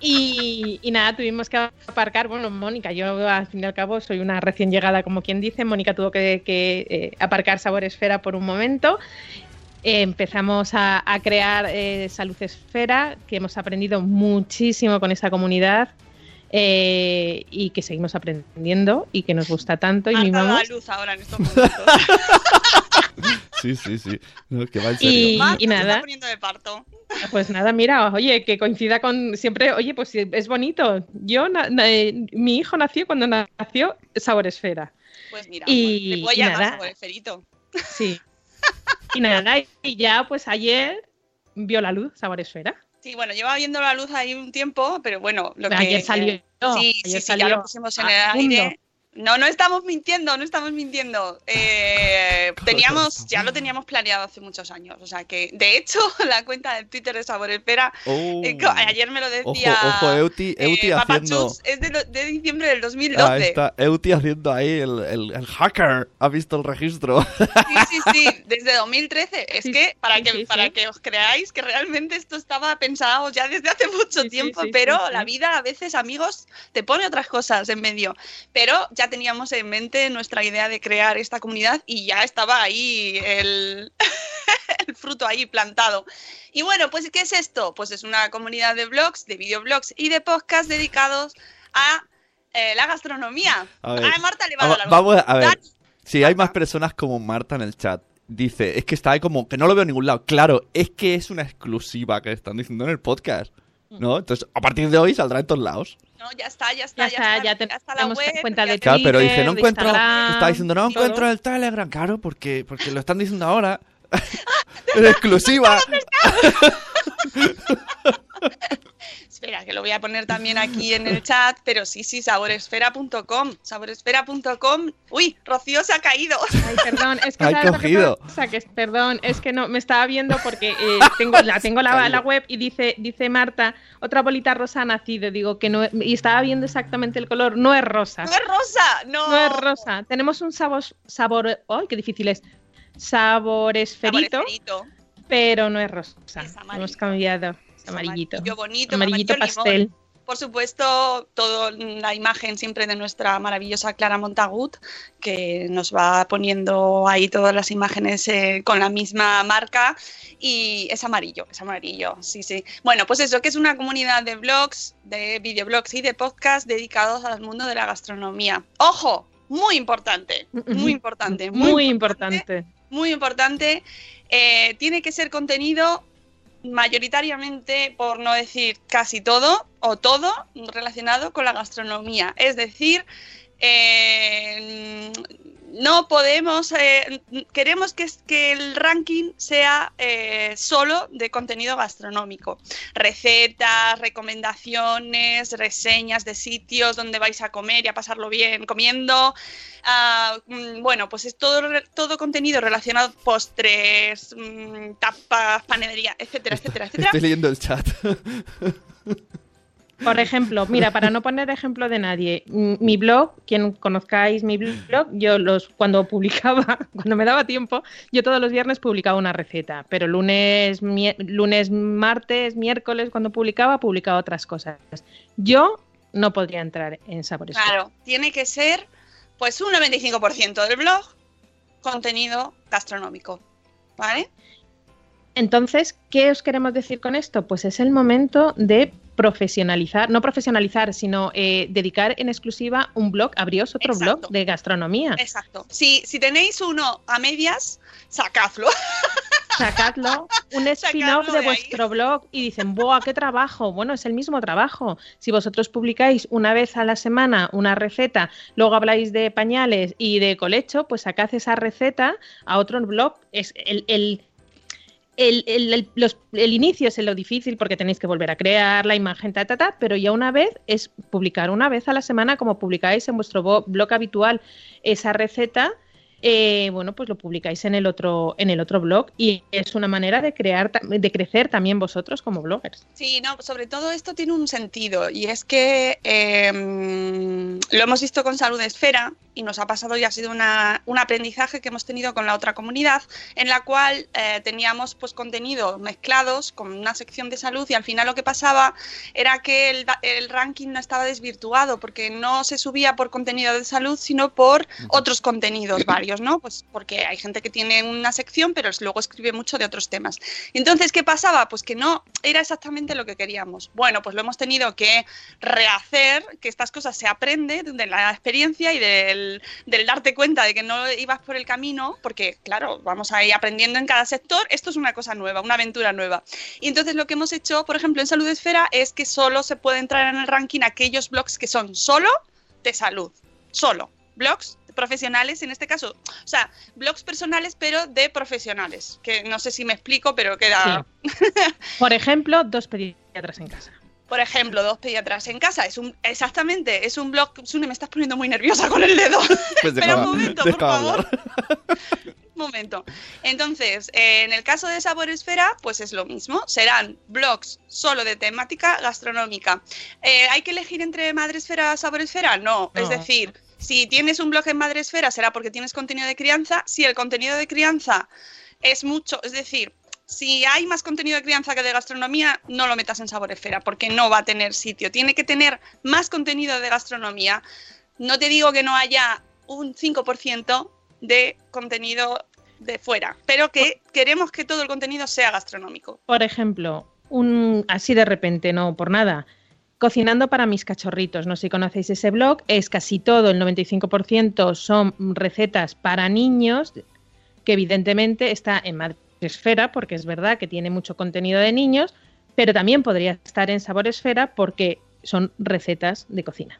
Speaker 2: Y, y nada, tuvimos que aparcar, bueno, Mónica, yo al fin y al cabo soy una recién llegada, como quien dice, Mónica tuvo que, que, eh, aparcar Sabor Esfera por un momento. Eh, empezamos a, a crear eh, Salud Esfera, que hemos aprendido muchísimo con esa comunidad eh, y que seguimos aprendiendo y que nos gusta tanto y mimamos.
Speaker 1: luz ahora en estos momentos.
Speaker 3: Sí, sí, sí. No, que va en serio.
Speaker 2: Y,
Speaker 1: Marta
Speaker 2: y
Speaker 1: se está
Speaker 2: nada,
Speaker 1: poniendo de parto.
Speaker 2: Pues nada, mira, oye, que coincida con siempre, oye, pues es bonito. Yo, na- na- eh, mi hijo nació cuando nació Sabor Esfera.
Speaker 1: Pues mira,
Speaker 2: Y-
Speaker 1: pues, te puedo
Speaker 2: y
Speaker 1: llamar
Speaker 2: nada.
Speaker 1: sabor esferito.
Speaker 2: Sí. Y nada, y ya pues ayer vio la luz Sabor Esfera.
Speaker 1: Sí, bueno, lleva viendo la luz ahí un tiempo, pero bueno, lo que...
Speaker 2: Ayer salió,
Speaker 1: Sí, sí,
Speaker 2: ayer
Speaker 1: sí,
Speaker 2: salió
Speaker 1: ya lo pusimos en el aire. No, no estamos mintiendo, no estamos mintiendo. Eh, teníamos, ya lo teníamos planeado hace muchos años. O sea que, de hecho, la cuenta de Twitter de Sabor Espera,
Speaker 3: Oh.
Speaker 1: eh, co- ayer me lo
Speaker 3: Ojo,
Speaker 1: decía.
Speaker 3: ojo, Euti, Euti
Speaker 1: eh,
Speaker 3: haciendo.
Speaker 1: Papachus, es de, lo- de diciembre del 2012.
Speaker 3: Ahí está, Euti haciendo ahí el, el, el hacker. Ha visto el registro.
Speaker 1: Sí, sí, sí, desde 2013. Es
Speaker 2: Sí,
Speaker 1: que para,
Speaker 2: sí,
Speaker 1: que
Speaker 2: sí,
Speaker 1: para
Speaker 2: sí.
Speaker 1: que os creáis que realmente esto estaba pensado ya desde hace mucho tiempo,
Speaker 2: sí,
Speaker 1: pero la vida a veces, amigos, te pone otras cosas en medio. Pero ya teníamos en mente nuestra idea de crear esta comunidad y ya estaba ahí el, el fruto ahí plantado. Y bueno, pues ¿qué es esto? Pues es una comunidad de blogs, de videoblogs y de podcasts dedicados a eh, la gastronomía.
Speaker 3: A ver,
Speaker 1: A Marta le va a dar la
Speaker 3: Vamos a ver. Si hay más personas como Marta en el chat. Dice, es que está ahí como que no lo veo en ningún lado. Claro, es que es una exclusiva que están diciendo en el podcast. ¿No? Entonces, a partir de hoy saldrá en todos lados.
Speaker 1: No, ya está, ya está,
Speaker 2: Ya
Speaker 1: ya,
Speaker 2: está,
Speaker 1: está,
Speaker 2: ya
Speaker 1: está la
Speaker 2: tenemos
Speaker 1: web.
Speaker 2: cuenta de.
Speaker 3: Claro, pero dice, no encuentro. Está diciendo, no encuentro el Telegram. Claro, porque, porque lo están diciendo ahora. es exclusiva.
Speaker 1: Espera, que lo voy a poner también aquí en el chat, pero sí, sí, saboresfera.com, saboresfera.com. Uy, Rocío se ha caído.
Speaker 2: Ay, perdón, es que ¿sabes lo que
Speaker 3: cogido.
Speaker 2: pasa? Que, perdón, es que no me estaba viendo porque eh, tengo la tengo la, la web y dice dice Marta otra bolita rosa ha nacido, digo que no y estaba viendo exactamente el color, no es rosa,
Speaker 1: No es rosa, no.
Speaker 2: no es rosa. Tenemos un sabor sabor, ay, qué difícil es, sabor esferito,
Speaker 1: Saboresferito.
Speaker 2: pero no es rosa.
Speaker 1: Es.
Speaker 2: Hemos cambiado, amarillito,
Speaker 1: amarillo bonito,
Speaker 2: amarillito
Speaker 1: amarillo
Speaker 2: pastel.
Speaker 1: limón. Por supuesto, toda la imagen siempre de nuestra maravillosa Clara Montagut, que nos va poniendo ahí todas las imágenes eh, con la misma marca y es amarillo, es amarillo, sí, sí. Bueno, pues eso, que es una comunidad de blogs, de videoblogs y de podcasts dedicados al mundo de la gastronomía. ¡Ojo! Muy importante, muy importante, muy,
Speaker 2: Muy importante.
Speaker 1: muy importante. Eh, tiene que ser contenido mayoritariamente, por no decir casi todo, o todo relacionado con la gastronomía. Es decir, eh, no podemos, eh, queremos que, que el ranking sea eh, solo de contenido gastronómico. Recetas, recomendaciones, reseñas de sitios donde vais a comer y a pasarlo bien comiendo. Ah, mm, bueno, pues es todo, todo contenido relacionado postres, mm, tapas, panadería, etcétera, etcétera, etcétera.
Speaker 3: Estoy leyendo el chat.
Speaker 2: Por ejemplo, mira, para no poner ejemplo de nadie, mi blog, quien conozcáis mi blog, yo los cuando publicaba, cuando me daba tiempo, yo todos los viernes publicaba una receta, pero lunes, mi- lunes, martes, miércoles cuando publicaba, publicaba otras cosas. Yo no podría entrar en sabores.
Speaker 1: Claro, tiene que ser pues un 95% del blog contenido gastronómico. ¿Vale?
Speaker 2: Entonces, ¿qué os queremos decir con esto? Pues es el momento de profesionalizar, no profesionalizar, sino eh, dedicar en exclusiva un blog, abrios otro
Speaker 1: Exacto.
Speaker 2: blog de gastronomía.
Speaker 1: Exacto. Si, si tenéis uno a medias, sacadlo.
Speaker 2: sacadlo, un spin-off de vuestro blog y dicen, ¡buah, qué trabajo! Bueno, es el mismo trabajo. Si vosotros publicáis una vez a la semana una receta, luego habláis de pañales y de colecho, pues sacad esa receta a otro blog. Es el, el el, el- el- los- el inicio es lo difícil porque tenéis que volver a crear la imagen, ta, ta, ta, pero ya una vez es publicar una vez a la semana como publicáis en vuestro blog habitual esa receta. Eh, bueno, pues lo publicáis en el otro en el otro blog y es una manera de crear de crecer también vosotros como bloggers.
Speaker 1: Sí, no, sobre todo esto tiene un sentido y es que eh, lo hemos visto con Salud Esfera y nos ha pasado y ha sido una- un aprendizaje que hemos tenido con la otra comunidad en la cual eh, teníamos pues contenidos mezclados con una sección de salud y al final lo que pasaba era que el, da- el ranking no estaba desvirtuado porque no se subía por contenido de salud sino por otros contenidos varios, ¿no? Pues porque hay gente que tiene una sección pero luego escribe mucho de otros temas. Entonces, ¿qué pasaba? Pues que no era exactamente lo que queríamos. Bueno, pues lo hemos tenido que rehacer, que estas cosas se aprende de la experiencia y del, del darte cuenta de que no ibas por el camino, porque claro, vamos a ir aprendiendo en cada sector, esto es una cosa nueva, una aventura nueva. Y entonces lo que hemos hecho, por ejemplo, en Salud Esfera es que solo se puede entrar en el ranking aquellos blogs que son solo de salud, solo. Blogs profesionales en este caso, o sea, blogs personales pero de profesionales, que no sé si me explico, pero queda,
Speaker 2: Por ejemplo, dos pediatras en casa.
Speaker 1: por ejemplo, dos pediatras en casa. Es un, exactamente, es un blog. Sune, me estás poniendo muy nerviosa con el dedo.
Speaker 3: Pues deja-
Speaker 1: un momento,
Speaker 3: deja
Speaker 1: por favor.
Speaker 3: hablar.
Speaker 1: Un momento. Entonces, eh, en el caso de Sabor Esfera, pues es lo mismo. Serán blogs solo de temática gastronómica. Eh, ¿Hay que elegir entre Madresfera o Sabor Esfera? No. Es decir, si tienes un blog en Madresfera, será porque tienes contenido de crianza. Si el contenido de crianza es mucho, es decir, si hay más contenido de crianza que de gastronomía, no lo metas en Sabor Esfera, porque no va a tener sitio. Tiene que tener más contenido de gastronomía. No te digo que no haya un 5% de contenido de fuera, pero que queremos que todo el contenido sea gastronómico.
Speaker 2: Por ejemplo, un así de repente, no por nada. Cocinando para mis cachorritos, no sé si conocéis ese blog, es casi todo, el 95% son recetas para niños, que evidentemente está en Madresfera, porque es verdad que tiene mucho contenido de niños, pero también podría estar en Sabor Esfera porque son recetas de cocina.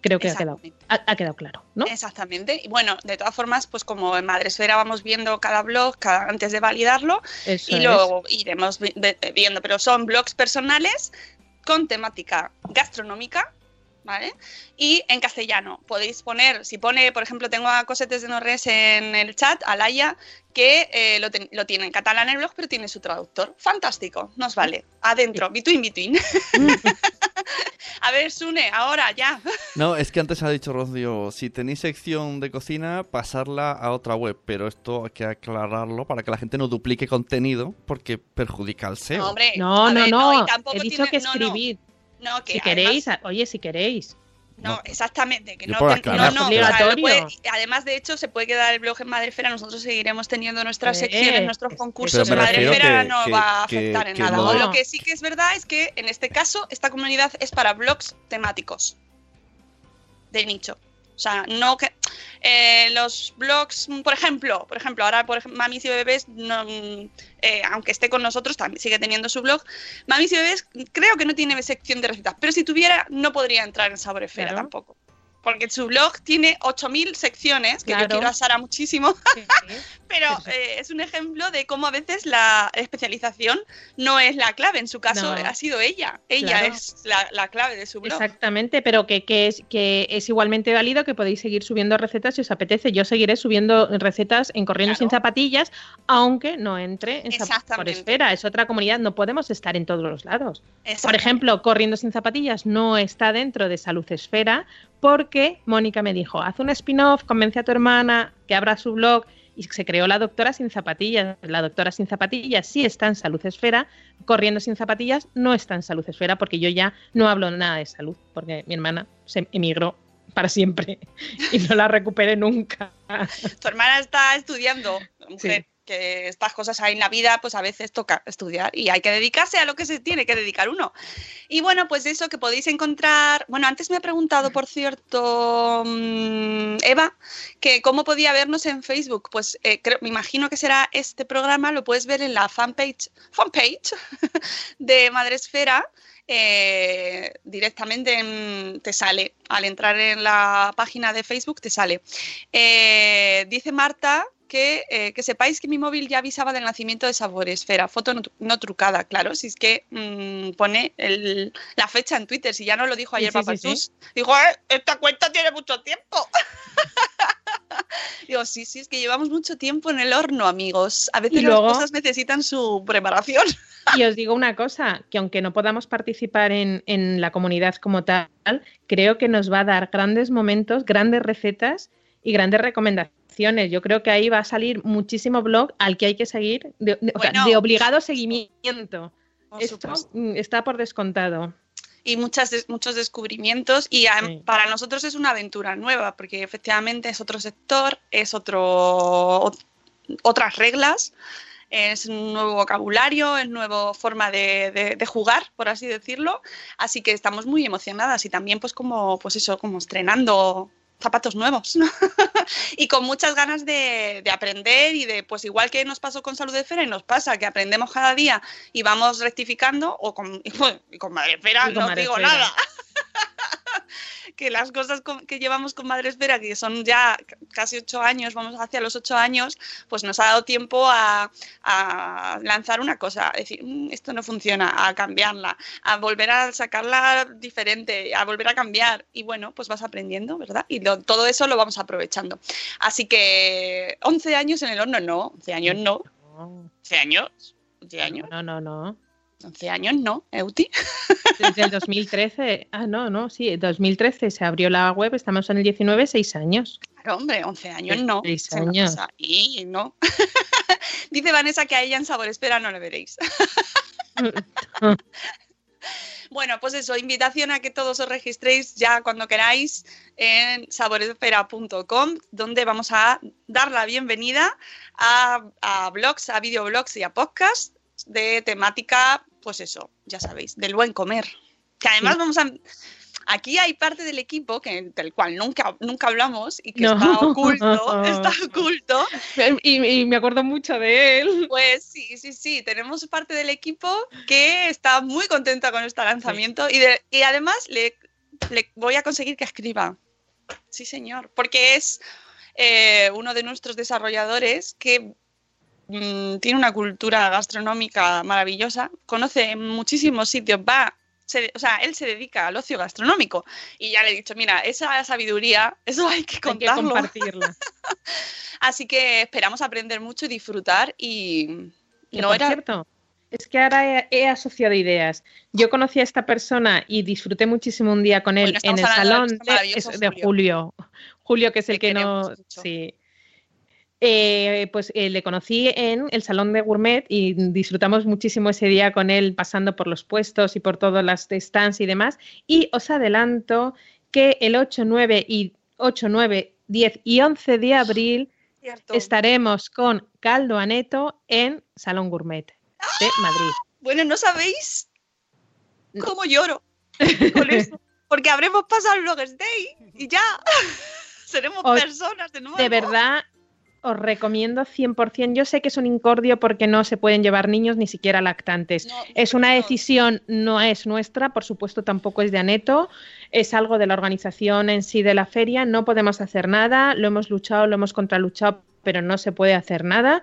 Speaker 2: Creo que ha quedado, ha, ha quedado claro, ¿no?
Speaker 1: Exactamente. Y bueno, de todas formas, pues como en Madresfera vamos viendo cada blog cada- antes de validarlo
Speaker 2: Eso
Speaker 1: y
Speaker 2: es.
Speaker 1: luego iremos viendo, pero son blogs personales con temática gastronómica. ¿Vale? Y en castellano podéis poner, si pone, por ejemplo, tengo a Cosetes de Norres en el chat, a Laia, que eh, lo, ten- lo tiene en catalán en el blog, pero tiene su traductor. Fantástico, nos vale. Adentro, between, between. a ver, Sune, ahora ya.
Speaker 3: No, es que antes ha dicho Rocío, si tenéis sección de cocina, pasarla a otra web, pero esto hay que aclararlo para que la gente no duplique contenido porque perjudica al SEO.
Speaker 1: No, hombre,
Speaker 2: No, no,
Speaker 1: ver,
Speaker 2: no.
Speaker 1: y tampoco
Speaker 2: He dicho
Speaker 1: tiene-
Speaker 2: que
Speaker 1: no, no. No, que
Speaker 2: Si
Speaker 1: además-
Speaker 2: queréis, a- oye, si queréis.
Speaker 1: No, exactamente, que no, que- no, no,
Speaker 2: obligatorio.
Speaker 1: puede- además de hecho se puede quedar el blog en Madrefera, nosotros seguiremos teniendo nuestras
Speaker 2: Eh,
Speaker 1: secciones, nuestros concursos en Madrefera,
Speaker 3: que-
Speaker 1: no
Speaker 3: que-
Speaker 1: va a
Speaker 3: que-
Speaker 1: afectar en
Speaker 3: que
Speaker 1: nada.
Speaker 3: no-
Speaker 1: O Lo que sí que es verdad es que en este caso esta comunidad es para blogs temáticos de nicho. O sea, no que eh, los blogs, por ejemplo, por ejemplo, ahora por ejemplo, Mamis y Bebés, no, mm, eh, aunque esté con nosotros, también sigue teniendo su blog. Mamis y Bebés creo que no tiene sección de recetas, pero si tuviera, no podría entrar en Sabor Esfera
Speaker 2: Claro.
Speaker 1: tampoco. Porque su blog tiene 8.000 secciones, que yo quiero a Sara muchísimo, pero eh, es un ejemplo de cómo a veces la especialización no es la clave. En su caso
Speaker 2: No.
Speaker 1: ha sido ella. Ella
Speaker 2: Claro.
Speaker 1: es la, la clave de su blog.
Speaker 2: Exactamente, pero que, que es, que es igualmente válido que podéis seguir subiendo recetas si os apetece. Yo seguiré subiendo recetas en Corriendo sin zapatillas, aunque no entre en por esfera. Es otra comunidad, no podemos estar en todos los lados. Por ejemplo, Corriendo sin zapatillas no está dentro de Salud Esfera porque Mónica me dijo, haz un spin-off, convence a tu hermana que abra su blog y se creó la doctora sin zapatillas. La doctora sin zapatillas sí está en Salud Esfera, Corriendo sin zapatillas no está en Salud Esfera porque yo ya no hablo nada de salud porque mi hermana se emigró para siempre y no la recuperé nunca.
Speaker 1: Tu hermana está estudiando, mujer. Que estas cosas hay en la vida, pues a veces toca estudiar y hay que dedicarse a lo que se tiene que dedicar uno. Y bueno, pues eso que podéis encontrar. Bueno, antes me ha preguntado, por cierto, mm, Eva, que cómo podía vernos en Facebook. Pues eh, creo, me imagino que será este programa, lo puedes ver en la fanpage, fanpage de Madresfera. Eh, directamente en- te sale, al entrar en la página de Facebook te sale. Eh, dice Marta que, eh, que sepáis que mi móvil ya avisaba del nacimiento de Saboresfera, foto no, no trucada, claro, si es que mm, pone el- la fecha en Twitter, si ya no lo dijo ayer
Speaker 2: sí,
Speaker 1: Papá
Speaker 2: sí, sí.
Speaker 1: Jesús. Dijo, "Eh, esta cuenta tiene mucho tiempo. Digo, sí, sí, es que llevamos mucho tiempo en el horno, amigos. A veces
Speaker 2: luego-
Speaker 1: las cosas necesitan su preparación.
Speaker 2: Y os digo una cosa, que aunque no podamos participar en, en la comunidad como tal, creo que nos va a dar grandes momentos, grandes recetas y grandes recomendaciones. Yo creo que ahí va a salir muchísimo blog al que hay que seguir de, de- o sea,
Speaker 1: Bueno,
Speaker 2: de obligado seguimiento.
Speaker 1: Por
Speaker 2: Esto mm, está por descontado.
Speaker 1: y muchas muchos descubrimientos y a-
Speaker 2: Sí.
Speaker 1: para nosotros es una aventura nueva porque efectivamente es otro sector, es otro ot- otras reglas, es un nuevo vocabulario, es nueva forma de, de- de jugar, por así decirlo, así que estamos muy emocionadas y también pues como pues eso, como estrenando zapatos nuevos. y con muchas ganas de, de aprender y de pues igual que nos pasó con Salud de Esfera y nos pasa que aprendemos cada día y vamos rectificando o con, y con, y con Madre Esfera. no digo nada que las cosas que llevamos con Madre Esfera, que son ya casi ocho años, vamos hacia los ocho años, pues nos ha dado tiempo a, a lanzar una cosa, a decir, "Mm, esto no funciona, a cambiarla, a volver a sacarla diferente, a volver a cambiar. Y bueno, pues vas aprendiendo, ¿verdad? Y lo- todo eso lo vamos aprovechando. Así que 11 años en el horno, no, 11 años no, 11 años, 11 años,
Speaker 2: No, no, no.
Speaker 1: 11 años no, Euti.
Speaker 2: Desde el 2013, ah, no, no, sí, 2013 se abrió la web, estamos en el 19, seis años.
Speaker 1: Claro, hombre, 11 años no.
Speaker 2: Seis
Speaker 1: se nos
Speaker 2: años.
Speaker 1: pasa. Y no. Dice Vanessa que a ella en Sabor Espera no le veréis. Bueno, pues eso, invitación a que todos os registréis ya cuando queráis en saboresfera.com, donde vamos a dar la bienvenida a, a blogs, a videoblogs y a podcasts de temática, pues eso, ya sabéis, del buen comer. Que además
Speaker 2: Sí.
Speaker 1: vamos a... Aquí hay parte del equipo que, del cual nunca, nunca hablamos y que
Speaker 2: No.
Speaker 1: está oculto, está oculto.
Speaker 2: Y, y me acuerdo mucho de él.
Speaker 1: Pues sí, sí, sí, tenemos parte del equipo que está muy contenta con este lanzamiento y, de- y además le, le voy a conseguir que escriba. Sí, señor, porque es eh, uno de nuestros desarrolladores que mm, tiene una cultura gastronómica maravillosa, conoce muchísimos sitios, va, se- o sea, él se dedica al ocio gastronómico y ya le he dicho, mira, esa sabiduría, eso hay que
Speaker 2: Hay que
Speaker 1: contarlo.
Speaker 2: compartirla.
Speaker 1: Así que esperamos aprender mucho y disfrutar y
Speaker 2: Que,
Speaker 1: no
Speaker 2: por
Speaker 1: era
Speaker 2: cierto, es que ahora he, he asociado ideas. Yo conocí a esta persona y disfruté muchísimo un día con él
Speaker 1: Bueno,
Speaker 2: en el salón de, de
Speaker 1: Julio.
Speaker 2: Julio. Que es el
Speaker 1: Que
Speaker 2: que no. Sí. Eh, pues eh, le conocí en el salón de gourmet y disfrutamos muchísimo ese día con él pasando por los puestos y por todas las stands y demás. Y os adelanto que el 8, 9 y 8, 9, 10 y 11 de abril
Speaker 1: cierto.
Speaker 2: estaremos con Caldo Aneto en Salón Gourmet de Madrid.
Speaker 1: Bueno, no sabéis cómo lloro con eso. Porque habremos pasado el Bloggers Day y ya seremos
Speaker 2: Os-
Speaker 1: personas de nuevo.
Speaker 2: De verdad, os recomiendo 100%. Yo sé que es un incordio porque no se pueden llevar niños ni siquiera lactantes.
Speaker 1: No,
Speaker 2: es una decisión, no es nuestra, por supuesto tampoco es de Aneto, es algo de la organización en sí de la feria, no podemos hacer nada, lo hemos luchado, lo hemos contraluchado, pero no se puede hacer nada.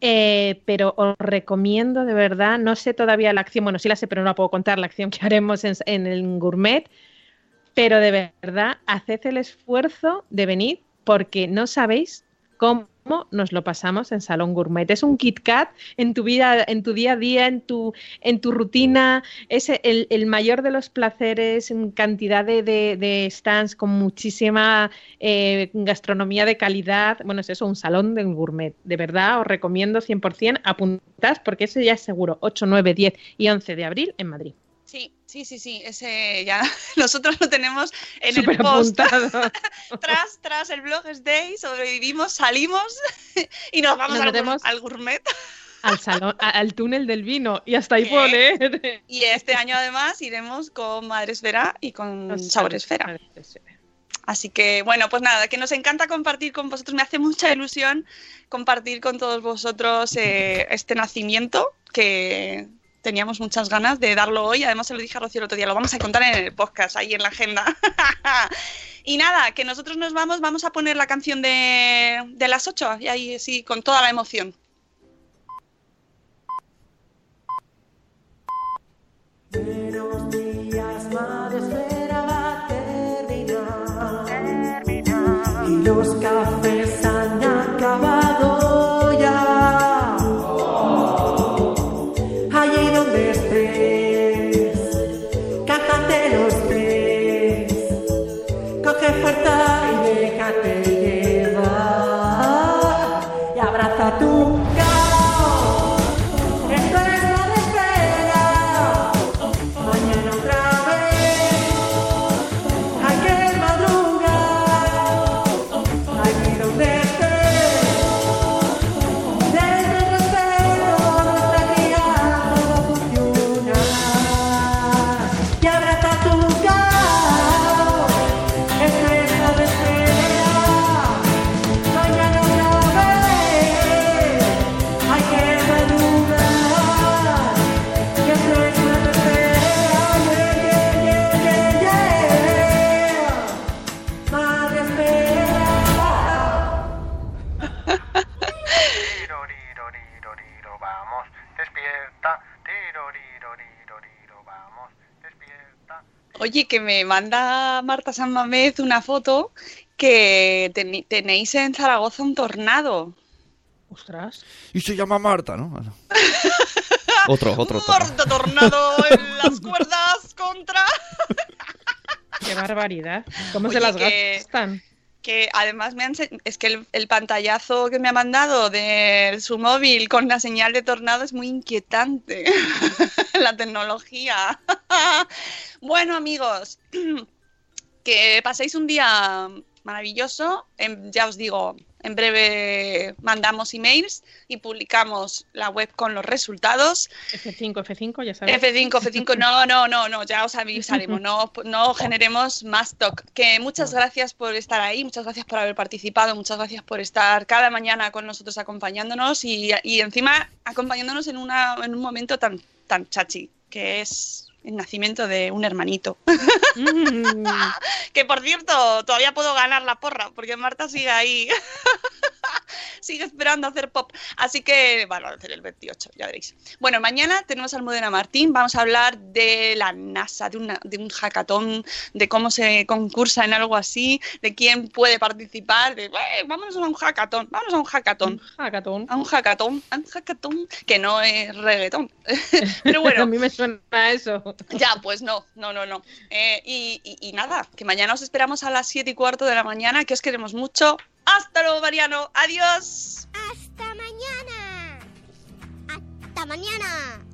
Speaker 2: Eh, pero os recomiendo de verdad, no sé todavía la acción, bueno, sí la sé, pero no la puedo contar, la acción que haremos en, en el gourmet, pero de verdad, haced el esfuerzo de venir porque no sabéis cómo nos lo pasamos en Salón Gourmet. Es un Kit Kat en tu vida, en tu día a día, en tu, en tu rutina. Es el, el mayor de los placeres, en cantidad de, de- stands con muchísima eh, gastronomía de calidad. Bueno, es eso, un salón de gourmet. De verdad, os recomiendo 100%, apuntad porque eso ya es seguro. 8, 9, 10 y 11 de abril en Madrid.
Speaker 1: Sí, sí, sí, sí, ese ya nosotros lo tenemos en el
Speaker 2: Súper
Speaker 1: post. tras, tras el blog es day, sobrevivimos, salimos y nos vamos
Speaker 2: Nos
Speaker 1: al, gourmet.
Speaker 2: Al salón, al túnel del vino. Y hasta ahí
Speaker 1: ¿Qué?
Speaker 2: puedo leer.
Speaker 1: Y este año además iremos con Madre Esfera y con Sabor Esfera. Así que bueno, pues nada, que nos encanta compartir con vosotros, me hace mucha ilusión compartir con todos vosotros eh, este nacimiento que teníamos muchas ganas de darlo hoy, además se lo dije a Rocío el otro día, lo vamos a contar en el podcast, ahí en la agenda. y nada, que nosotros nos vamos, vamos a poner la canción de, de las 8 y ahí sí, con toda la emoción.
Speaker 6: Buenos días, madre espera va a terminar. Y los cafés han acabado que
Speaker 1: me manda Marta San Mamés una foto que tenéis en Zaragoza un tornado.
Speaker 2: Ostras.
Speaker 3: Y se llama Marta, ¿no? Bueno. Otro, otro.
Speaker 1: Marta Tornado en las cuerdas contra.
Speaker 2: Qué barbaridad. ¿Cómo se las
Speaker 1: que-
Speaker 2: gastan?
Speaker 1: Que además me han es que el, el pantallazo que me ha mandado de su móvil con la señal de tornado es muy inquietante. la tecnología. bueno, amigos, que paséis un día maravilloso. Em, ya os digo, en breve mandamos emails y publicamos la web con los resultados.
Speaker 2: F5, F5, ya sabes.
Speaker 1: F5, F5, no, no, no, no, ya os avisaremos, no, no generemos más talk. Que muchas gracias por estar ahí, muchas gracias por haber participado, muchas gracias por estar cada mañana con nosotros acompañándonos y, y encima acompañándonos en, una, en un momento tan, tan chachi, que es el nacimiento de un hermanito.
Speaker 2: Mm.
Speaker 1: que por cierto, todavía puedo ganar la porra, porque Marta sigue ahí. sigue esperando a hacer pop. Así que, bueno, a hacer el 28, ya veréis. Bueno, mañana tenemos a Almudena Martín. Vamos a hablar de la NASA, de, una- de un hackathon, de cómo se concursa en algo así, de quién puede participar. De, "Eh, vámonos a un hackathon, vámonos a un hackathon.
Speaker 2: Hackathon.
Speaker 1: A un hackathon, a un hackathon, que no es reggaetón. Pero bueno.
Speaker 2: a mí me suena a eso.
Speaker 1: Ya, pues no, no, no, no. Eh, y, y- y nada, que mañana os esperamos a las 7 y cuarto de la mañana, que os queremos mucho. Hasta luego, Mariano. Adiós.
Speaker 4: Hasta mañana. Hasta mañana.